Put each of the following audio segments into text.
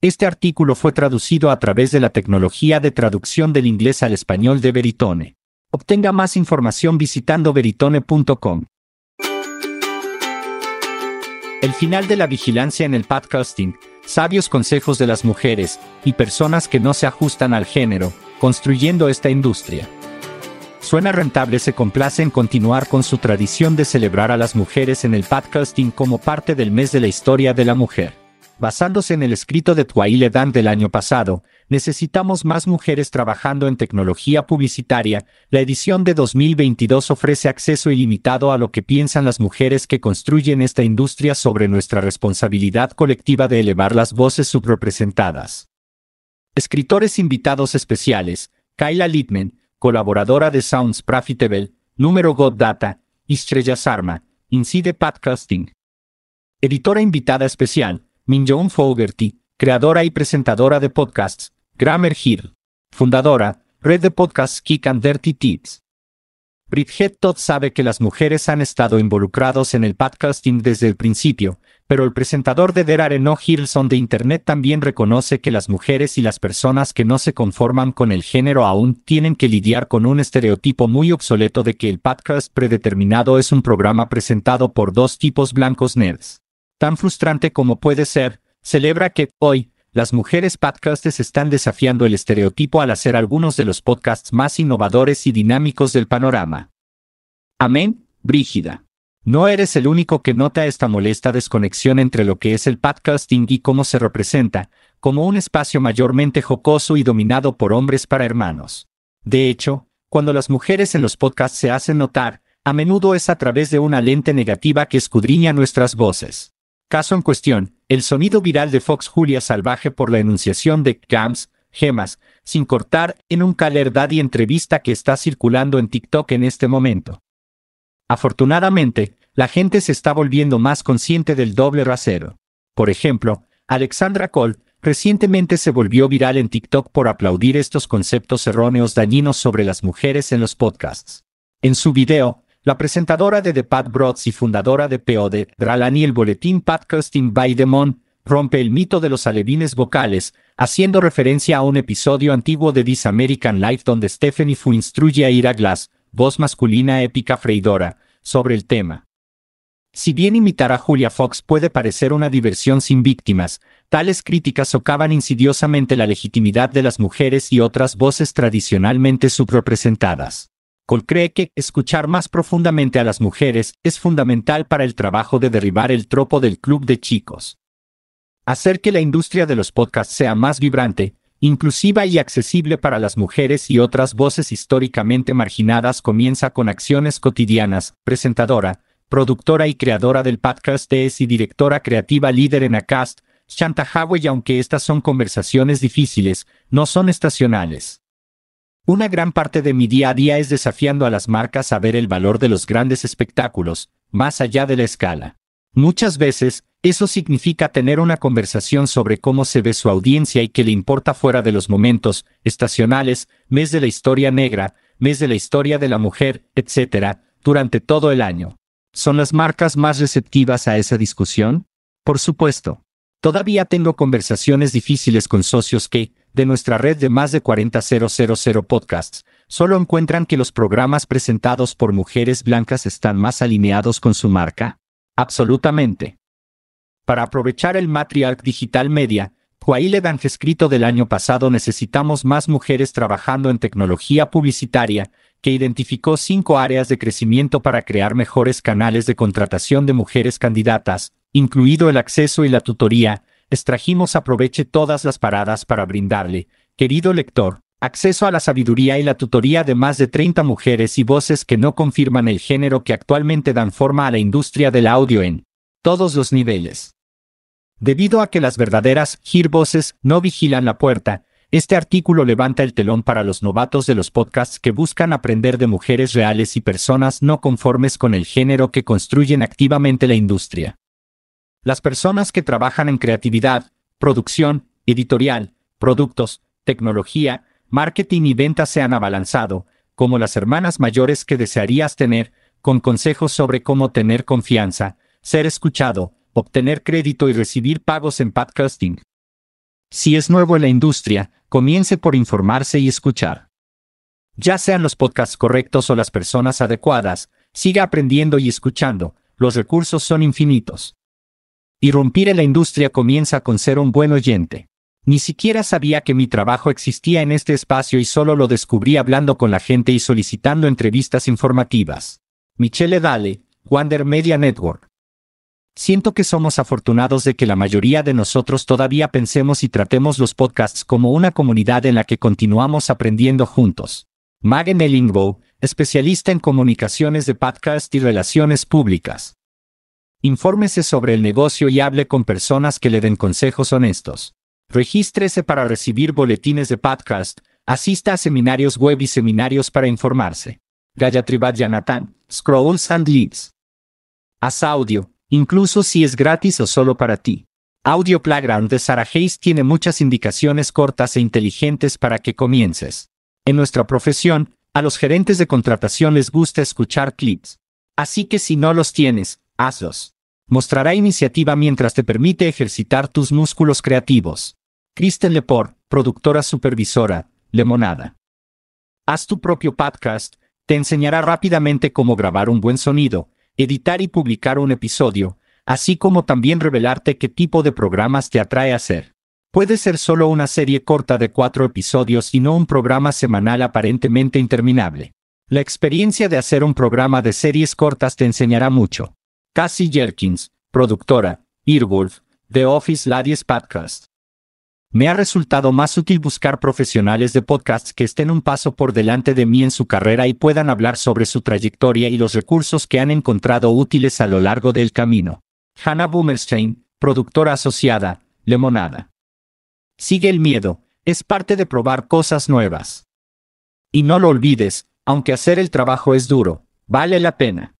Este artículo fue traducido a través de la tecnología de traducción del inglés al español de Veritone. Obtenga más información visitando veritone.com. El final de la vigilancia en el podcasting, sabios consejos de las mujeres y personas que no se ajustan al género, construyendo esta industria. Suena rentable se complace en continuar con su tradición de celebrar a las mujeres en el podcasting como parte del mes de la historia de la mujer. Basándose en el escrito de Twaile Dan del año pasado, necesitamos más mujeres trabajando en tecnología publicitaria. La edición de 2022 ofrece acceso ilimitado a lo que piensan las mujeres que construyen esta industria sobre nuestra responsabilidad colectiva de elevar las voces subrepresentadas. Escritores invitados especiales: Kyla Littman, colaboradora de Sounds Profitable, Número God Data, Estrella Sarma, Incide Podcasting. Editora invitada especial: Minjoon Fogerty, creadora y presentadora de podcasts, Grammar Hill. Fundadora, Red de Podcasts Kick and Dirty Tips. Bridget Todd sabe que las mujeres han estado involucrados en el podcasting desde el principio, pero el presentador de There No Hilson de Internet también reconoce que las mujeres y las personas que no se conforman con el género aún tienen que lidiar con un estereotipo muy obsoleto de que el podcast predeterminado es un programa presentado por dos tipos blancos nerds tan frustrante como puede ser, celebra que, hoy, las mujeres podcasters están desafiando el estereotipo al hacer algunos de los podcasts más innovadores y dinámicos del panorama. Amén, Brígida. No eres el único que nota esta molesta desconexión entre lo que es el podcasting y cómo se representa, como un espacio mayormente jocoso y dominado por hombres para hermanos. De hecho, cuando las mujeres en los podcasts se hacen notar, a menudo es a través de una lente negativa que escudriña nuestras voces. Caso en cuestión, el sonido viral de Fox Julia Salvaje por la enunciación de gams, gemas, sin cortar, en un Caller Daddy entrevista que está circulando en TikTok en este momento. Afortunadamente, la gente se está volviendo más consciente del doble rasero. Por ejemplo, Alexandra Cole, recientemente se volvió viral en TikTok por aplaudir estos conceptos erróneos dañinos sobre las mujeres en los podcasts. En su video, la presentadora de The Pat Broads y fundadora de POD, Dralani el boletín Podcasting by Demon, rompe el mito de los alevines vocales, haciendo referencia a un episodio antiguo de This American Life donde Stephanie Fu instruye a Ira Glass, voz masculina épica freidora, sobre el tema. Si bien imitar a Julia Fox puede parecer una diversión sin víctimas, tales críticas socavan insidiosamente la legitimidad de las mujeres y otras voces tradicionalmente subrepresentadas. Cole cree que escuchar más profundamente a las mujeres es fundamental para el trabajo de derribar el tropo del club de chicos. Hacer que la industria de los podcasts sea más vibrante, inclusiva y accesible para las mujeres y otras voces históricamente marginadas comienza con acciones cotidianas, presentadora, productora y creadora del podcast es y directora creativa líder en Acast, Shanta y aunque estas son conversaciones difíciles, no son estacionales. Una gran parte de mi día a día es desafiando a las marcas a ver el valor de los grandes espectáculos, más allá de la escala. Muchas veces, eso significa tener una conversación sobre cómo se ve su audiencia y qué le importa fuera de los momentos estacionales, mes de la historia negra, mes de la historia de la mujer, etc., durante todo el año. ¿Son las marcas más receptivas a esa discusión? Por supuesto. Todavía tengo conversaciones difíciles con socios que, de nuestra red de más de 40.000 podcasts, solo encuentran que los programas presentados por mujeres blancas están más alineados con su marca? Absolutamente. Para aprovechar el Matriarch Digital Media, Huaile escrito del año pasado necesitamos más mujeres trabajando en tecnología publicitaria, que identificó cinco áreas de crecimiento para crear mejores canales de contratación de mujeres candidatas, incluido el acceso y la tutoría, extrajimos aproveche todas las paradas para brindarle, querido lector, acceso a la sabiduría y la tutoría de más de 30 mujeres y voces que no confirman el género que actualmente dan forma a la industria del audio en todos los niveles. Debido a que las verdaderas hear voces no vigilan la puerta, este artículo levanta el telón para los novatos de los podcasts que buscan aprender de mujeres reales y personas no conformes con el género que construyen activamente la industria. Las personas que trabajan en creatividad, producción, editorial, productos, tecnología, marketing y ventas se han abalanzado, como las hermanas mayores que desearías tener, con consejos sobre cómo tener confianza, ser escuchado, obtener crédito y recibir pagos en podcasting. Si es nuevo en la industria, comience por informarse y escuchar. Ya sean los podcasts correctos o las personas adecuadas, siga aprendiendo y escuchando, los recursos son infinitos. Irrumpir en la industria comienza con ser un buen oyente. Ni siquiera sabía que mi trabajo existía en este espacio y solo lo descubrí hablando con la gente y solicitando entrevistas informativas. Michelle Dale, Wander Media Network. Siento que somos afortunados de que la mayoría de nosotros todavía pensemos y tratemos los podcasts como una comunidad en la que continuamos aprendiendo juntos. Magen Ellingbow, especialista en comunicaciones de podcast y relaciones públicas. Infórmese sobre el negocio y hable con personas que le den consejos honestos. Regístrese para recibir boletines de podcast, asista a seminarios web y seminarios para informarse. Gayatri Jonathan, Scrolls and Leads. Haz audio, incluso si es gratis o solo para ti. Audio Playground de Sarah Hayes tiene muchas indicaciones cortas e inteligentes para que comiences. En nuestra profesión, a los gerentes de contratación les gusta escuchar clips. Así que si no los tienes, hazlos. Mostrará iniciativa mientras te permite ejercitar tus músculos creativos. Kristen Lepore, productora supervisora, Lemonada. Haz tu propio podcast, te enseñará rápidamente cómo grabar un buen sonido, editar y publicar un episodio, así como también revelarte qué tipo de programas te atrae hacer. Puede ser solo una serie corta de cuatro episodios y no un programa semanal aparentemente interminable. La experiencia de hacer un programa de series cortas te enseñará mucho. Cassie Jerkins, productora, Earwolf, The Office Ladies Podcast. Me ha resultado más útil buscar profesionales de podcasts que estén un paso por delante de mí en su carrera y puedan hablar sobre su trayectoria y los recursos que han encontrado útiles a lo largo del camino. Hannah Boomerstein, productora asociada, Lemonada. Sigue el miedo, es parte de probar cosas nuevas. Y no lo olvides, aunque hacer el trabajo es duro, vale la pena.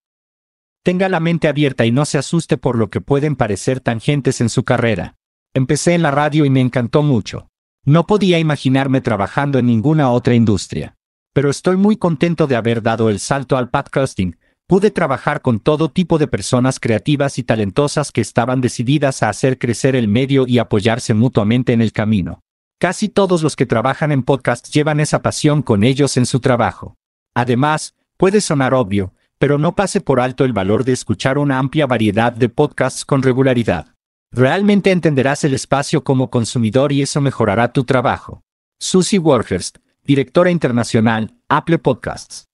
Tenga la mente abierta y no se asuste por lo que pueden parecer tangentes en su carrera. Empecé en la radio y me encantó mucho. No podía imaginarme trabajando en ninguna otra industria. Pero estoy muy contento de haber dado el salto al podcasting. Pude trabajar con todo tipo de personas creativas y talentosas que estaban decididas a hacer crecer el medio y apoyarse mutuamente en el camino. Casi todos los que trabajan en podcast llevan esa pasión con ellos en su trabajo. Además, puede sonar obvio, pero no pase por alto el valor de escuchar una amplia variedad de podcasts con regularidad. Realmente entenderás el espacio como consumidor y eso mejorará tu trabajo. Susie Warhurst, directora internacional, Apple Podcasts.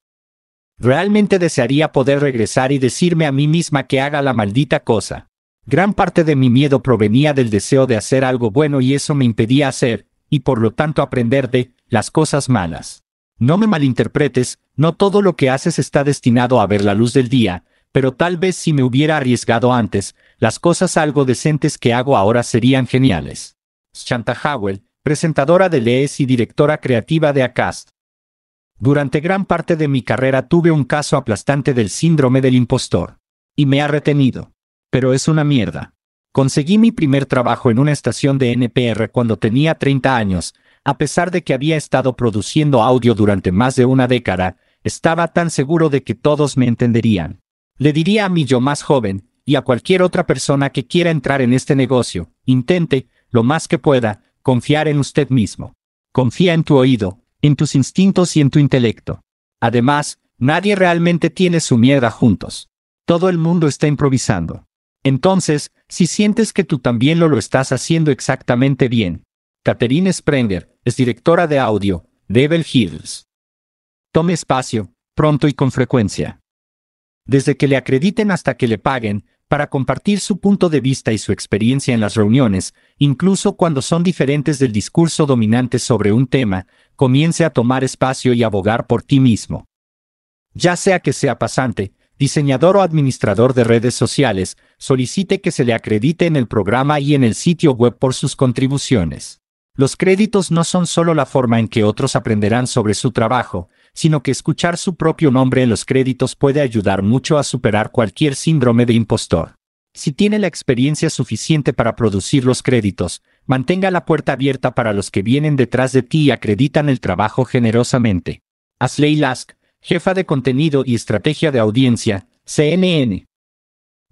Realmente desearía poder regresar y decirme a mí misma que haga la maldita cosa. Gran parte de mi miedo provenía del deseo de hacer algo bueno y eso me impedía hacer, y por lo tanto aprender de, las cosas malas. No me malinterpretes, no todo lo que haces está destinado a ver la luz del día, pero tal vez si me hubiera arriesgado antes, las cosas algo decentes que hago ahora serían geniales. Shanta Howell, presentadora de Lees y directora creativa de Acast. Durante gran parte de mi carrera tuve un caso aplastante del síndrome del impostor. Y me ha retenido. Pero es una mierda. Conseguí mi primer trabajo en una estación de NPR cuando tenía 30 años, a pesar de que había estado produciendo audio durante más de una década, estaba tan seguro de que todos me entenderían. Le diría a mi yo más joven, y a cualquier otra persona que quiera entrar en este negocio, intente, lo más que pueda, confiar en usted mismo. Confía en tu oído, en tus instintos y en tu intelecto. Además, nadie realmente tiene su mierda juntos. Todo el mundo está improvisando. Entonces, si sientes que tú también lo lo estás haciendo exactamente bien. Catherine Sprenger, es directora de audio, Devil Hills. Tome espacio, pronto y con frecuencia desde que le acrediten hasta que le paguen, para compartir su punto de vista y su experiencia en las reuniones, incluso cuando son diferentes del discurso dominante sobre un tema, comience a tomar espacio y abogar por ti mismo. Ya sea que sea pasante, diseñador o administrador de redes sociales, solicite que se le acredite en el programa y en el sitio web por sus contribuciones. Los créditos no son solo la forma en que otros aprenderán sobre su trabajo, sino que escuchar su propio nombre en los créditos puede ayudar mucho a superar cualquier síndrome de impostor. Si tiene la experiencia suficiente para producir los créditos, mantenga la puerta abierta para los que vienen detrás de ti y acreditan el trabajo generosamente. Ashley Lask, jefa de contenido y estrategia de audiencia, CNN.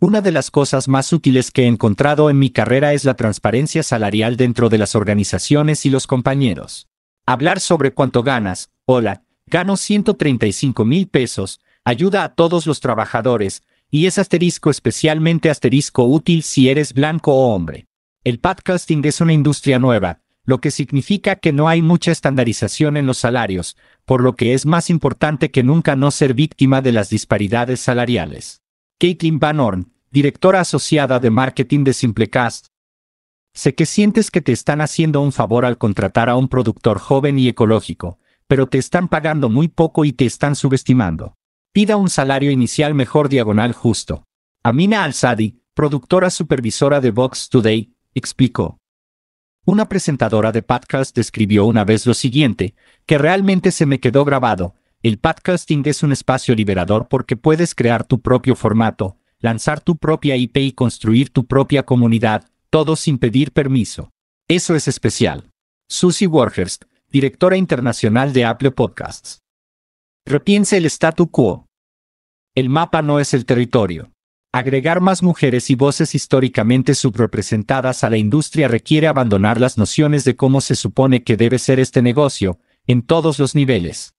Una de las cosas más útiles que he encontrado en mi carrera es la transparencia salarial dentro de las organizaciones y los compañeros. Hablar sobre cuánto ganas, hola, gano 135 mil pesos, ayuda a todos los trabajadores, y es asterisco especialmente asterisco útil si eres blanco o hombre. El podcasting es una industria nueva, lo que significa que no hay mucha estandarización en los salarios, por lo que es más importante que nunca no ser víctima de las disparidades salariales. Caitlin Van Horn, directora asociada de marketing de Simplecast. Sé que sientes que te están haciendo un favor al contratar a un productor joven y ecológico, pero te están pagando muy poco y te están subestimando. Pida un salario inicial mejor diagonal justo. Amina Al-Sadi, productora supervisora de Vox Today, explicó. Una presentadora de podcast describió una vez lo siguiente, que realmente se me quedó grabado, el podcasting es un espacio liberador porque puedes crear tu propio formato, lanzar tu propia IP y construir tu propia comunidad, todo sin pedir permiso. Eso es especial. Susie Warhurst, directora internacional de Apple Podcasts. Repiense el statu quo. El mapa no es el territorio. Agregar más mujeres y voces históricamente subrepresentadas a la industria requiere abandonar las nociones de cómo se supone que debe ser este negocio, en todos los niveles.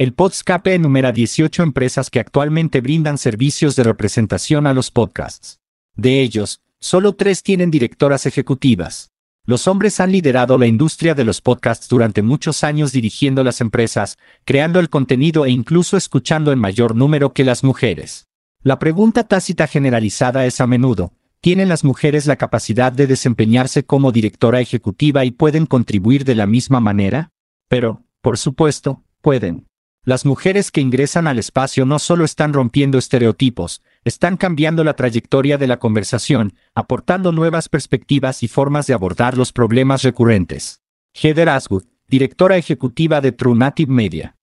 El Podscape enumera 18 empresas que actualmente brindan servicios de representación a los podcasts. De ellos, solo tres tienen directoras ejecutivas. Los hombres han liderado la industria de los podcasts durante muchos años dirigiendo las empresas, creando el contenido e incluso escuchando en mayor número que las mujeres. La pregunta tácita generalizada es a menudo, ¿tienen las mujeres la capacidad de desempeñarse como directora ejecutiva y pueden contribuir de la misma manera? Pero, por supuesto, pueden. Las mujeres que ingresan al espacio no solo están rompiendo estereotipos, están cambiando la trayectoria de la conversación, aportando nuevas perspectivas y formas de abordar los problemas recurrentes. Heather Aswood, directora ejecutiva de True Native Media.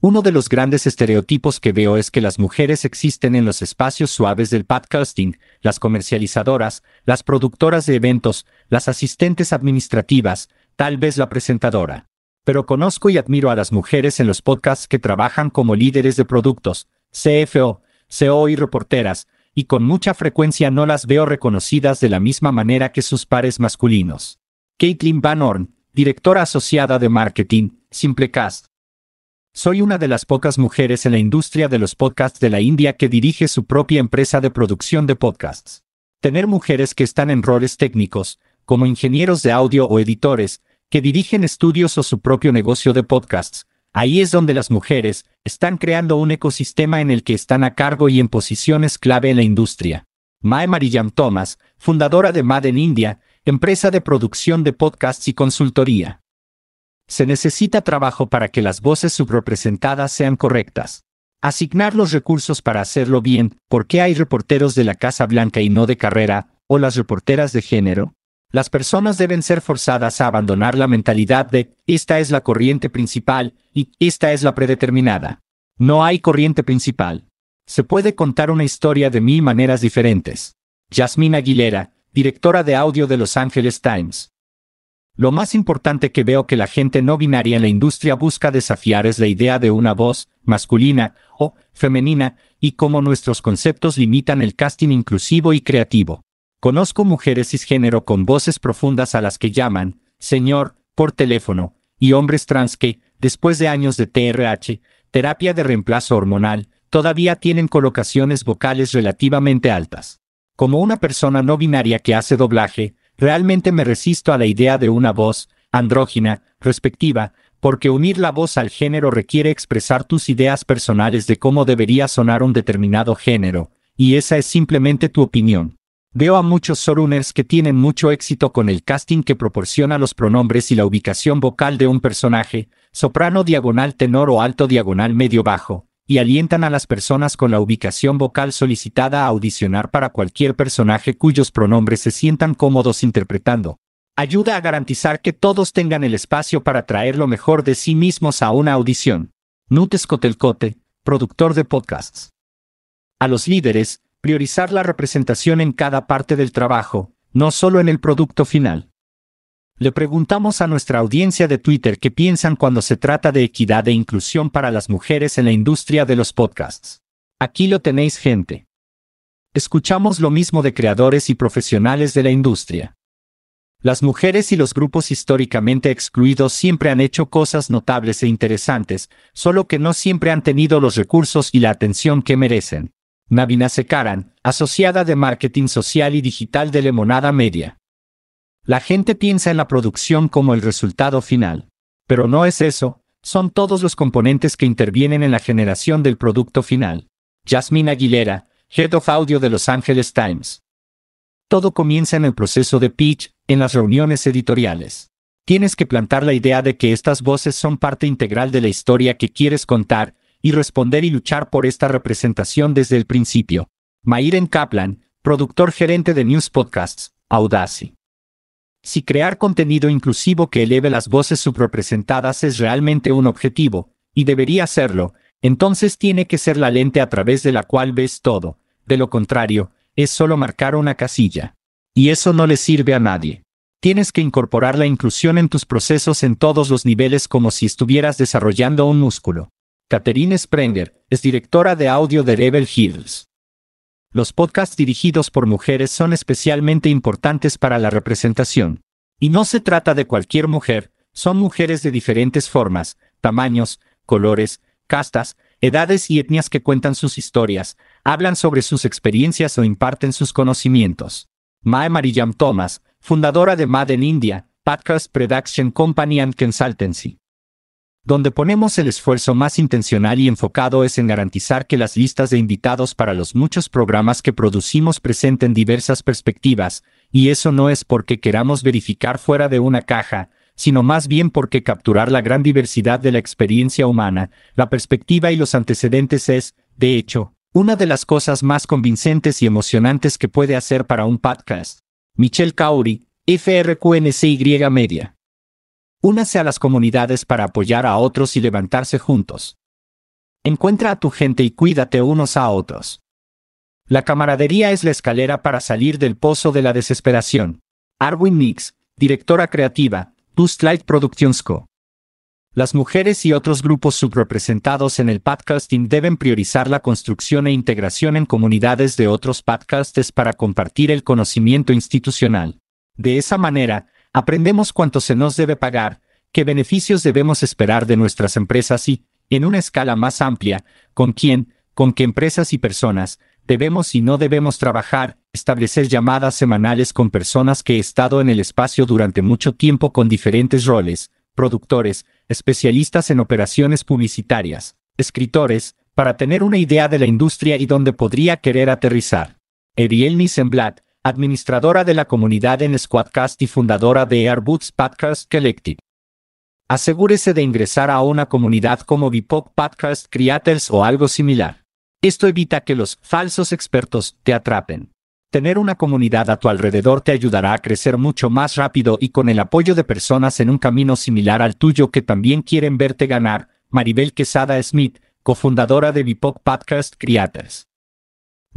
Uno de los grandes estereotipos que veo es que las mujeres existen en los espacios suaves del podcasting, las comercializadoras, las productoras de eventos, las asistentes administrativas, tal vez la presentadora pero conozco y admiro a las mujeres en los podcasts que trabajan como líderes de productos, CFO, CO y reporteras, y con mucha frecuencia no las veo reconocidas de la misma manera que sus pares masculinos. Caitlin Van Horn, directora asociada de marketing, Simplecast. Soy una de las pocas mujeres en la industria de los podcasts de la India que dirige su propia empresa de producción de podcasts. Tener mujeres que están en roles técnicos, como ingenieros de audio o editores, que dirigen estudios o su propio negocio de podcasts. Ahí es donde las mujeres están creando un ecosistema en el que están a cargo y en posiciones clave en la industria. Mae Mariyam Thomas, fundadora de Mad en India, empresa de producción de podcasts y consultoría. Se necesita trabajo para que las voces subrepresentadas sean correctas. Asignar los recursos para hacerlo bien, ¿por qué hay reporteros de la Casa Blanca y no de carrera, o las reporteras de género? Las personas deben ser forzadas a abandonar la mentalidad de esta es la corriente principal y esta es la predeterminada. No hay corriente principal. Se puede contar una historia de mil maneras diferentes. Jasmine Aguilera, directora de audio de Los Angeles Times. Lo más importante que veo que la gente no binaria en la industria busca desafiar es la idea de una voz, masculina o femenina, y cómo nuestros conceptos limitan el casting inclusivo y creativo. Conozco mujeres cisgénero con voces profundas a las que llaman, Señor, por teléfono, y hombres trans que, después de años de TRH, terapia de reemplazo hormonal, todavía tienen colocaciones vocales relativamente altas. Como una persona no binaria que hace doblaje, realmente me resisto a la idea de una voz, andrógina, respectiva, porque unir la voz al género requiere expresar tus ideas personales de cómo debería sonar un determinado género, y esa es simplemente tu opinión. Veo a muchos soruners que tienen mucho éxito con el casting que proporciona los pronombres y la ubicación vocal de un personaje, soprano diagonal tenor o alto diagonal medio bajo, y alientan a las personas con la ubicación vocal solicitada a audicionar para cualquier personaje cuyos pronombres se sientan cómodos interpretando. Ayuda a garantizar que todos tengan el espacio para traer lo mejor de sí mismos a una audición. Nutes Cotelcote, productor de podcasts. A los líderes, priorizar la representación en cada parte del trabajo, no solo en el producto final. Le preguntamos a nuestra audiencia de Twitter qué piensan cuando se trata de equidad e inclusión para las mujeres en la industria de los podcasts. Aquí lo tenéis gente. escuchamos lo mismo de creadores y profesionales de la industria. Las mujeres y los grupos históricamente excluidos siempre han hecho cosas notables e interesantes, solo que no siempre han tenido los recursos y la atención que merecen. Navina Sekaran, asociada de marketing social y digital de Lemonada Media. La gente piensa en la producción como el resultado final. Pero no es eso, son todos los componentes que intervienen en la generación del producto final. Jasmine Aguilera, Head of Audio de Los Angeles Times. Todo comienza en el proceso de pitch, en las reuniones editoriales. Tienes que plantar la idea de que estas voces son parte integral de la historia que quieres contar, y responder y luchar por esta representación desde el principio. Mairen Kaplan, productor gerente de News Podcasts, Audacy. Si crear contenido inclusivo que eleve las voces subrepresentadas es realmente un objetivo, y debería serlo, entonces tiene que ser la lente a través de la cual ves todo, de lo contrario, es solo marcar una casilla. Y eso no le sirve a nadie. Tienes que incorporar la inclusión en tus procesos en todos los niveles como si estuvieras desarrollando un músculo. Catherine Sprenger es directora de audio de Rebel Hills. Los podcasts dirigidos por mujeres son especialmente importantes para la representación. Y no se trata de cualquier mujer, son mujeres de diferentes formas, tamaños, colores, castas, edades y etnias que cuentan sus historias, hablan sobre sus experiencias o imparten sus conocimientos. Mae Marijam Thomas, fundadora de Mad en India, Podcast Production Company and Consultancy. Donde ponemos el esfuerzo más intencional y enfocado es en garantizar que las listas de invitados para los muchos programas que producimos presenten diversas perspectivas, y eso no es porque queramos verificar fuera de una caja, sino más bien porque capturar la gran diversidad de la experiencia humana, la perspectiva y los antecedentes es, de hecho, una de las cosas más convincentes y emocionantes que puede hacer para un podcast. Michelle Cowry, FRQNCY Media. Únase a las comunidades para apoyar a otros y levantarse juntos. Encuentra a tu gente y cuídate unos a otros. La camaradería es la escalera para salir del pozo de la desesperación. Arwin Nix, directora creativa, Light Productions Co. Las mujeres y otros grupos subrepresentados en el podcasting deben priorizar la construcción e integración en comunidades de otros podcasters para compartir el conocimiento institucional. De esa manera, aprendemos cuánto se nos debe pagar, qué beneficios debemos esperar de nuestras empresas y, en una escala más amplia, con quién, con qué empresas y personas, debemos y no debemos trabajar, establecer llamadas semanales con personas que he estado en el espacio durante mucho tiempo con diferentes roles, productores, especialistas en operaciones publicitarias, escritores, para tener una idea de la industria y dónde podría querer aterrizar. Ariel Nissenblatt, administradora de la comunidad en Squadcast y fundadora de Airboots Podcast Collective. Asegúrese de ingresar a una comunidad como Bipop Podcast Creators o algo similar. Esto evita que los falsos expertos te atrapen. Tener una comunidad a tu alrededor te ayudará a crecer mucho más rápido y con el apoyo de personas en un camino similar al tuyo que también quieren verte ganar. Maribel Quesada Smith, cofundadora de Bipop Podcast Creators.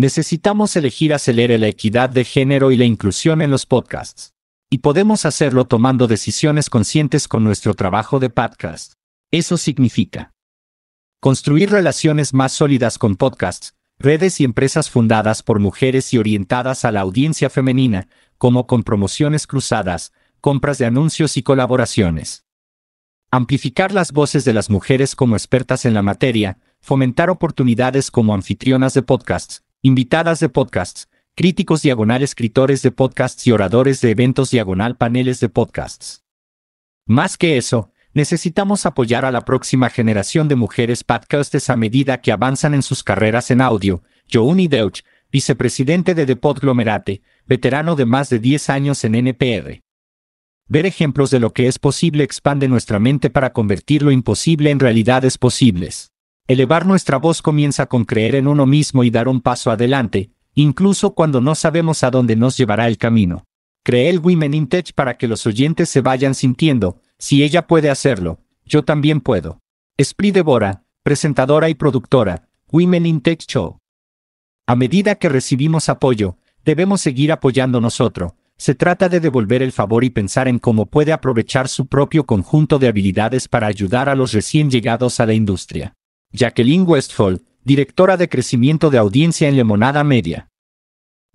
Necesitamos elegir acelerar la equidad de género y la inclusión en los podcasts. Y podemos hacerlo tomando decisiones conscientes con nuestro trabajo de podcast. Eso significa Construir relaciones más sólidas con podcasts, redes y empresas fundadas por mujeres y orientadas a la audiencia femenina, como con promociones cruzadas, compras de anuncios y colaboraciones. Amplificar las voces de las mujeres como expertas en la materia, fomentar oportunidades como anfitrionas de podcasts, invitadas de podcasts, críticos diagonal escritores de podcasts y oradores de eventos diagonal paneles de podcasts. Más que eso, necesitamos apoyar a la próxima generación de mujeres podcasters a medida que avanzan en sus carreras en audio. Jouni Deutsch, vicepresidente de The Podglomerate, veterano de más de 10 años en NPR. Ver ejemplos de lo que es posible expande nuestra mente para convertir lo imposible en realidades posibles. Elevar nuestra voz comienza con creer en uno mismo y dar un paso adelante, incluso cuando no sabemos a dónde nos llevará el camino. Creé el Women in Tech para que los oyentes se vayan sintiendo, si ella puede hacerlo, yo también puedo. Esprit Devora, presentadora y productora, Women in Tech Show. A medida que recibimos apoyo, debemos seguir apoyando nosotros. Se trata de devolver el favor y pensar en cómo puede aprovechar su propio conjunto de habilidades para ayudar a los recién llegados a la industria. Jacqueline Westfall, directora de crecimiento de audiencia en Lemonada Media.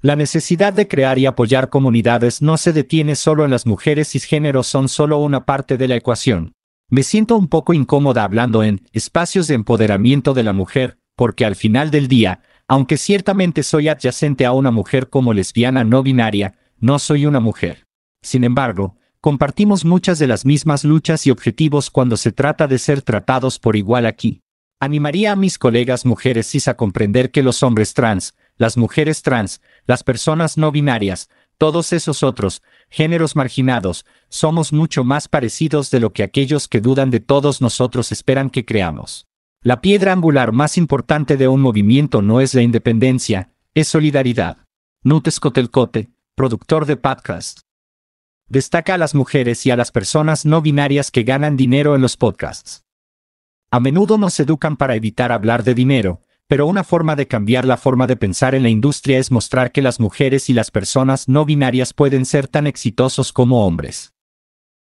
La necesidad de crear y apoyar comunidades no se detiene solo en las mujeres cisgéneros son solo una parte de la ecuación. Me siento un poco incómoda hablando en espacios de empoderamiento de la mujer, porque al final del día, aunque ciertamente soy adyacente a una mujer como lesbiana no binaria, no soy una mujer. Sin embargo, compartimos muchas de las mismas luchas y objetivos cuando se trata de ser tratados por igual aquí. Animaría a mis colegas mujeres cis a comprender que los hombres trans, las mujeres trans, las personas no binarias, todos esos otros, géneros marginados, somos mucho más parecidos de lo que aquellos que dudan de todos nosotros esperan que creamos. La piedra angular más importante de un movimiento no es la independencia, es solidaridad. Nutes Cotelcote, productor de podcast. Destaca a las mujeres y a las personas no binarias que ganan dinero en los podcasts. A menudo nos educan para evitar hablar de dinero, pero una forma de cambiar la forma de pensar en la industria es mostrar que las mujeres y las personas no binarias pueden ser tan exitosos como hombres.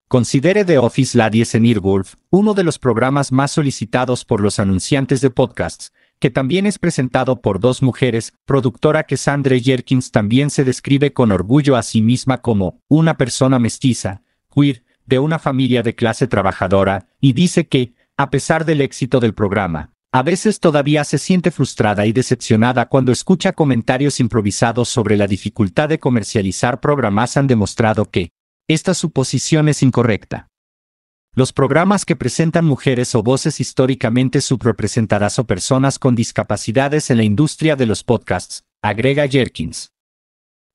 Considere The Office Ladies en Earwolf, uno de los programas más solicitados por los anunciantes de podcasts, que también es presentado por dos mujeres, productora que Sandra Jerkins también se describe con orgullo a sí misma como una persona mestiza, queer, de una familia de clase trabajadora, y dice que, a pesar del éxito del programa, a veces todavía se siente frustrada y decepcionada cuando escucha comentarios improvisados sobre la dificultad de comercializar programas han demostrado que esta suposición es incorrecta. Los programas que presentan mujeres o voces históricamente subrepresentadas o personas con discapacidades en la industria de los podcasts, agrega Jerkins.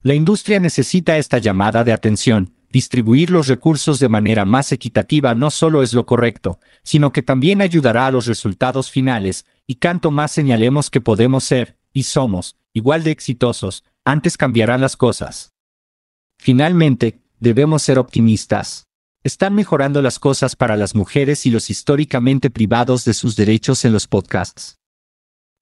La industria necesita esta llamada de atención, distribuir los recursos de manera más equitativa no solo es lo correcto, sino que también ayudará a los resultados finales, y canto más señalemos que podemos ser, y somos, igual de exitosos, antes cambiarán las cosas. Finalmente, debemos ser optimistas. Están mejorando las cosas para las mujeres y los históricamente privados de sus derechos en los podcasts.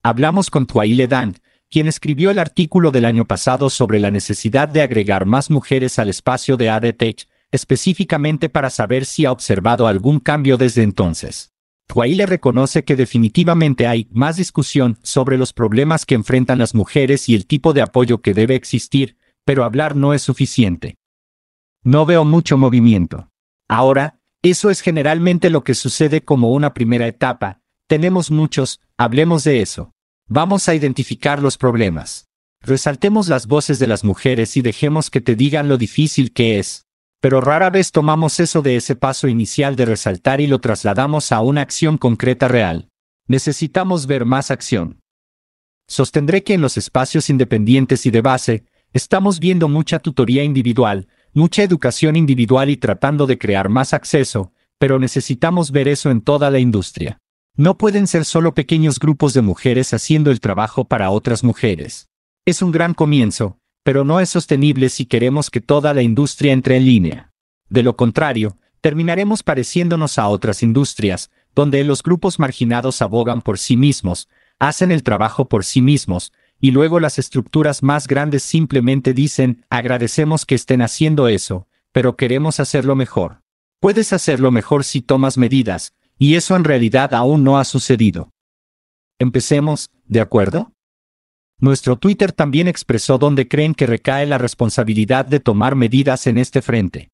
Hablamos con Twaile Dan, quien escribió el artículo del año pasado sobre la necesidad de agregar más mujeres al espacio de ADTech, específicamente para saber si ha observado algún cambio desde entonces. Twaile reconoce que definitivamente hay más discusión sobre los problemas que enfrentan las mujeres y el tipo de apoyo que debe existir, pero hablar no es suficiente. No veo mucho movimiento. Ahora, eso es generalmente lo que sucede como una primera etapa. Tenemos muchos, hablemos de eso. Vamos a identificar los problemas. Resaltemos las voces de las mujeres y dejemos que te digan lo difícil que es. Pero rara vez tomamos eso de ese paso inicial de resaltar y lo trasladamos a una acción concreta real. Necesitamos ver más acción. Sostendré que en los espacios independientes y de base, estamos viendo mucha tutoría individual, mucha educación individual y tratando de crear más acceso, pero necesitamos ver eso en toda la industria. No pueden ser solo pequeños grupos de mujeres haciendo el trabajo para otras mujeres. Es un gran comienzo, pero no es sostenible si queremos que toda la industria entre en línea. De lo contrario, terminaremos pareciéndonos a otras industrias, donde los grupos marginados abogan por sí mismos, hacen el trabajo por sí mismos, y luego las estructuras más grandes simplemente dicen, agradecemos que estén haciendo eso, pero queremos hacerlo mejor. Puedes hacerlo mejor si tomas medidas, y eso en realidad aún no ha sucedido. Empecemos, ¿de acuerdo? Nuestro Twitter también expresó dónde creen que recae la responsabilidad de tomar medidas en este frente.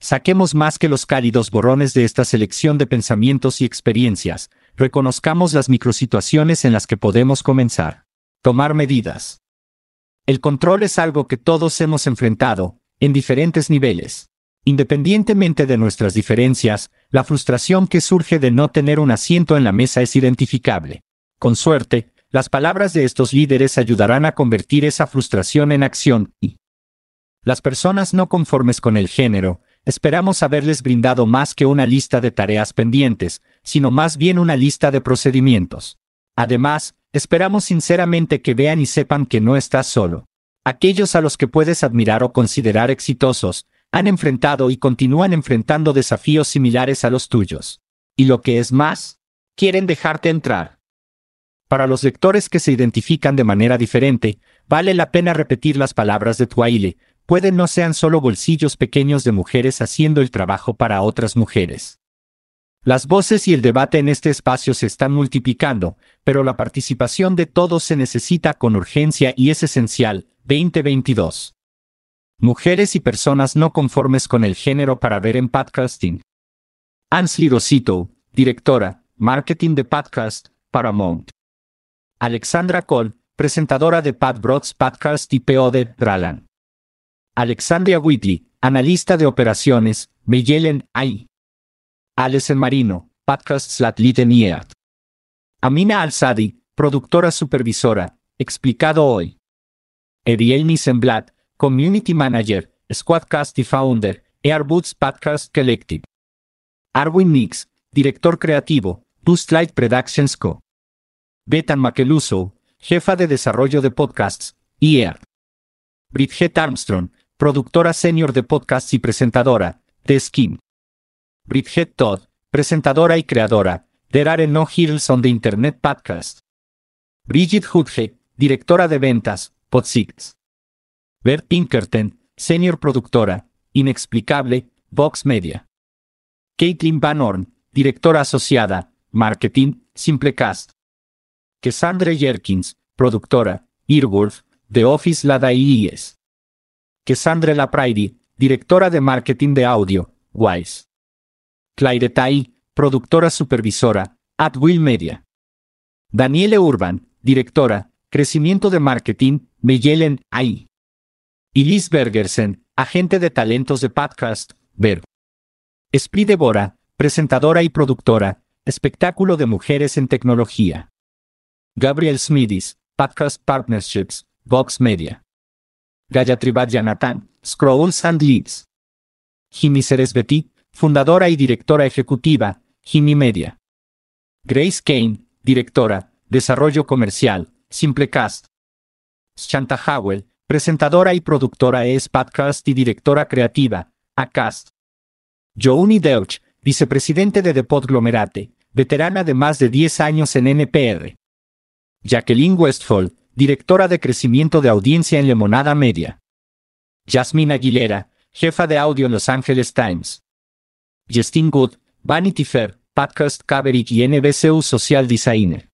Saquemos más que los cálidos borrones de esta selección de pensamientos y experiencias, reconozcamos las microsituaciones en las que podemos comenzar. Tomar medidas. El control es algo que todos hemos enfrentado, en diferentes niveles. Independientemente de nuestras diferencias, la frustración que surge de no tener un asiento en la mesa es identificable. Con suerte, las palabras de estos líderes ayudarán a convertir esa frustración en acción y las personas no conformes con el género, esperamos haberles brindado más que una lista de tareas pendientes, sino más bien una lista de procedimientos. Además, Esperamos sinceramente que vean y sepan que no estás solo. Aquellos a los que puedes admirar o considerar exitosos, han enfrentado y continúan enfrentando desafíos similares a los tuyos. Y lo que es más, quieren dejarte entrar. Para los lectores que se identifican de manera diferente, vale la pena repetir las palabras de Twaile, pueden no sean solo bolsillos pequeños de mujeres haciendo el trabajo para otras mujeres. Las voces y el debate en este espacio se están multiplicando, pero la participación de todos se necesita con urgencia y es esencial, 2022. Mujeres y personas no conformes con el género para ver en podcasting. Ansley Rosito, directora, marketing de podcast, Paramount. Alexandra Cole, presentadora de Pat Broad's Podcast y PO de Dralan. Alexandria Whitley, analista de operaciones, Mayelen AI. Alison Marino, Podcast Slat Litten Amina Al-Sadi, productora supervisora, explicado hoy. Ariel Nisenblatt, Community Manager, Squadcast y Founder, Airboots Podcast Collective. Arwin Nix, Director Creativo, Light Productions Co. Betan Makeluso, Jefa de Desarrollo de Podcasts, IER. Bridget Armstrong, Productora Senior de Podcasts y Presentadora, The Skin. Bridget Todd, Presentadora y Creadora, There Are No Heroes on the Internet Podcast. Bridget Hudge, Directora de Ventas, Podsix. Bert Pinkerton, Senior Productora, Inexplicable, Vox Media. Caitlin Van Horn, Directora Asociada, Marketing, Simplecast. Cassandra Jerkins, Productora, Earwolf, The Office Lada IES. Cassandra Laprairie, Directora de Marketing de Audio, Wise. Claire Tai, Productora Supervisora, At Will Media. Daniele Urban, Directora, Crecimiento de Marketing, Meyelen AI. Y Liz Bergersen, agente de talentos de podcast, Ver. Spri Devora, presentadora y productora, espectáculo de mujeres en tecnología. Gabriel Smithis, Podcast Partnerships, Vox Media. Gayatri Jonathan, Scrolls and Leads. Jimmy Betty, fundadora y directora ejecutiva, Jimmy Media. Grace Kane, directora, Desarrollo Comercial, Simplecast. Shanta Howell, presentadora y productora es Podcast y directora creativa, Acast. Jouni Deutsch, vicepresidente de The Podglomerate, veterana de más de 10 años en NPR. Jacqueline Westfall, directora de crecimiento de audiencia en Lemonada Media. Jasmine Aguilera, jefa de audio en Los Angeles Times. Justin Good, Vanity Fair, Podcast Coverage y NBCU Social Designer.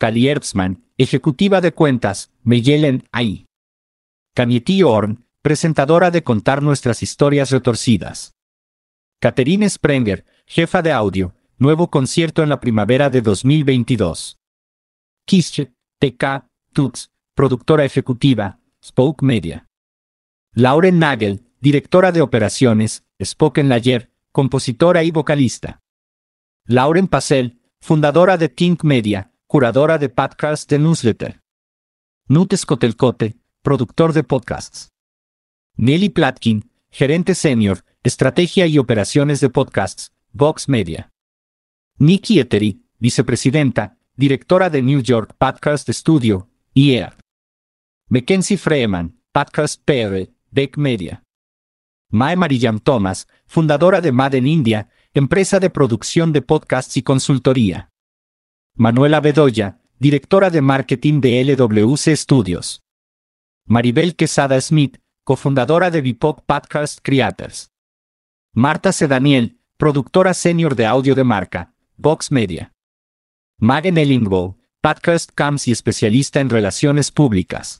Cali Erbsman, ejecutiva de cuentas, Meyelen AI. Camieti Orn, presentadora de Contar Nuestras Historias Retorcidas. Catherine Sprenger, jefa de audio, nuevo concierto en la primavera de 2022. Kische, TK, Tux, productora ejecutiva, Spoke Media. Lauren Nagel, directora de operaciones, Spoken Layer, compositora y vocalista. Lauren Pacel, fundadora de Think Media, curadora de podcast de newsletter. Nut Scotelcote, productor de podcasts. Nelly Platkin, gerente senior, Estrategia y Operaciones de Podcasts, Vox Media. Nikki Etteri, vicepresidenta, directora de New York Podcast Studio, IER. Mackenzie Freeman, Podcast PR, Beck Media. Mae Marillam Thomas, fundadora de Mad en India, empresa de producción de podcasts y consultoría. Manuela Bedoya, directora de marketing de LWC Studios. Maribel Quesada Smith, cofundadora de Bipop Podcast Creators. Marta C. Daniel, productora senior de audio de marca, Vox Media. Magen Ellingbo, podcast cams y especialista en relaciones públicas.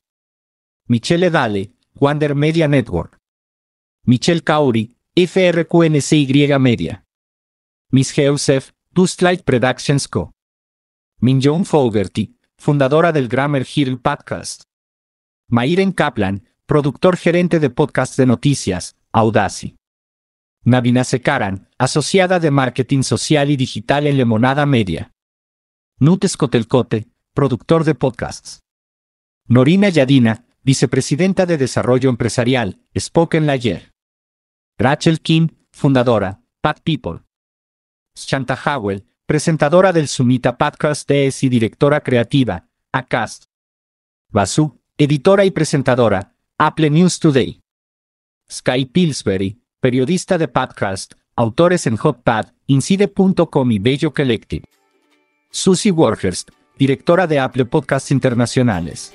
Michelle Dale, Wander Media Network. Michelle Kauri, FRQNCY Media. Miss Joseph, Dustlight Productions Co. Minjon Fogerty, fundadora del Grammar Hill Podcast. Mairen Kaplan, productor gerente de podcast de noticias, Audacy. Navina Sekaran, asociada de marketing social y digital en Lemonada Media. Nutes Cotelcote, productor de podcasts. Norina Yadina, vicepresidenta de Desarrollo Empresarial, Spoken Layer. Rachel Kim, fundadora, Pat People. Shanta Howell, presentadora del Sumita Podcast DS y directora creativa, Acast. Basu, editora y presentadora, Apple News Today. Sky Pillsbury, periodista de podcast, autores en Hotpad, Incide.com y Bello Collective. Susie Warhurst, directora de Apple Podcasts Internacionales.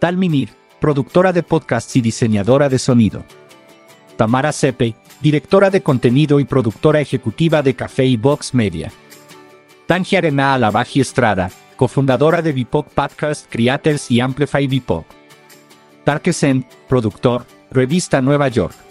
Tal Minir, productora de podcasts y diseñadora de sonido. Tamara Sepe, directora de contenido y productora ejecutiva de Café y Box Media. Tangia Arena Alavaji Estrada, cofundadora de Bipok Podcast Creators y Amplify Bipok. Tarkesen, productor, Revista Nueva York.